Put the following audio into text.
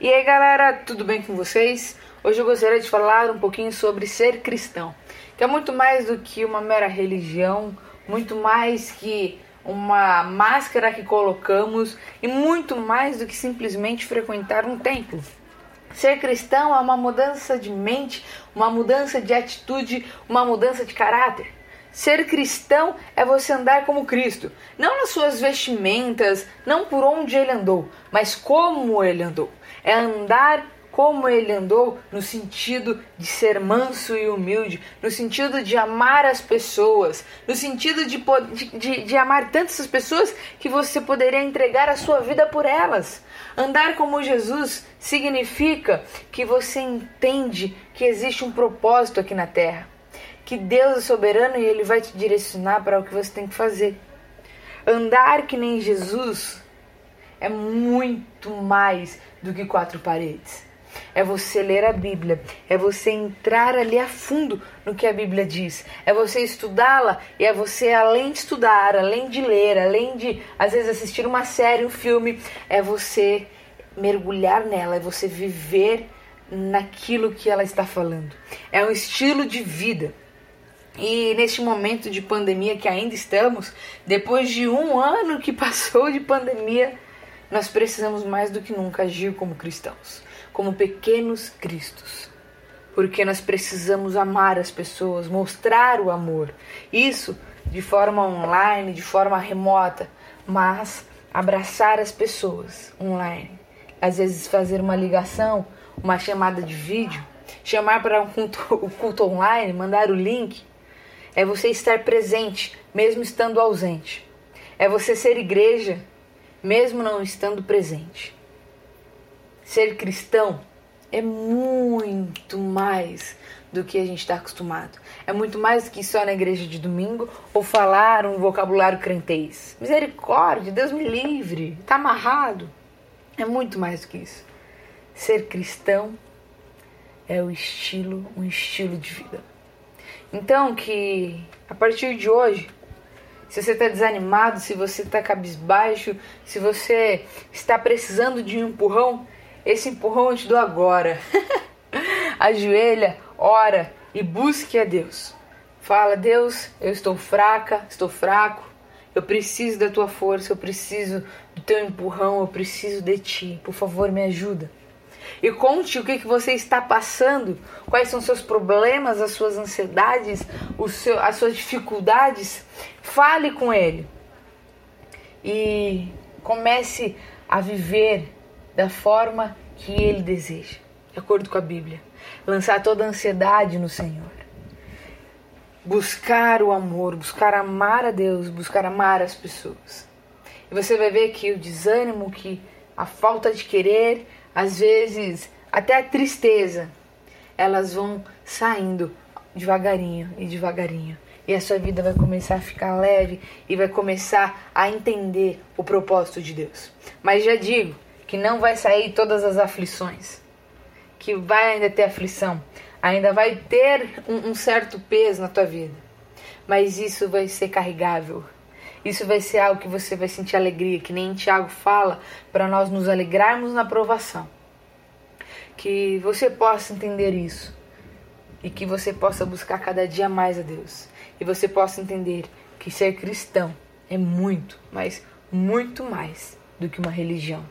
E aí galera, tudo bem com vocês? Hoje eu gostaria de falar um pouquinho sobre ser cristão, que é muito mais do que uma mera religião, muito mais que uma máscara que colocamos e muito mais do que simplesmente frequentar um templo. Ser cristão é uma mudança de mente, uma mudança de atitude, uma mudança de caráter. Ser cristão é você andar como Cristo, não nas suas vestimentas, não por onde ele andou, mas como ele andou. É andar como ele andou no sentido de ser manso e humilde, no sentido de amar as pessoas, no sentido de, de, de amar tantas pessoas que você poderia entregar a sua vida por elas. Andar como Jesus significa que você entende que existe um propósito aqui na terra que Deus é soberano e ele vai te direcionar para o que você tem que fazer. Andar que nem Jesus é muito mais do que quatro paredes. É você ler a Bíblia, é você entrar ali a fundo no que a Bíblia diz, é você estudá-la e é você, além de estudar, além de ler, além de às vezes assistir uma série, um filme, é você mergulhar nela, é você viver naquilo que ela está falando. É um estilo de vida. E neste momento de pandemia que ainda estamos, depois de um ano que passou de pandemia, nós precisamos mais do que nunca agir como cristãos, como pequenos cristos. Porque nós precisamos amar as pessoas, mostrar o amor. Isso de forma online, de forma remota, mas abraçar as pessoas online. Às vezes fazer uma ligação, uma chamada de vídeo, chamar para um culto, o culto online, mandar o link é você estar presente, mesmo estando ausente. É você ser igreja, mesmo não estando presente. Ser cristão é muito mais do que a gente está acostumado. É muito mais do que só na igreja de domingo ou falar um vocabulário crentez. Misericórdia, Deus me livre, está amarrado. É muito mais do que isso. Ser cristão é o estilo, um estilo de vida. Então, que a partir de hoje, se você está desanimado, se você está cabisbaixo, se você está precisando de um empurrão, esse empurrão eu te dou agora. Ajoelha, ora e busque a Deus. Fala, Deus, eu estou fraca, estou fraco, eu preciso da tua força, eu preciso do teu empurrão, eu preciso de ti. Por favor, me ajuda e conte o que, que você está passando, quais são seus problemas, as suas ansiedades, seu, as suas dificuldades. Fale com ele e comece a viver da forma que ele deseja, de acordo com a Bíblia. Lançar toda a ansiedade no Senhor. Buscar o amor, buscar amar a Deus, buscar amar as pessoas. E você vai ver que o desânimo, que a falta de querer, às vezes até a tristeza, elas vão saindo devagarinho e devagarinho. E a sua vida vai começar a ficar leve e vai começar a entender o propósito de Deus. Mas já digo que não vai sair todas as aflições, que vai ainda ter aflição, ainda vai ter um, um certo peso na tua vida. Mas isso vai ser carregável isso vai ser algo que você vai sentir alegria, que nem Tiago fala, para nós nos alegrarmos na provação. Que você possa entender isso e que você possa buscar cada dia mais a Deus. E você possa entender que ser cristão é muito, mas muito mais do que uma religião.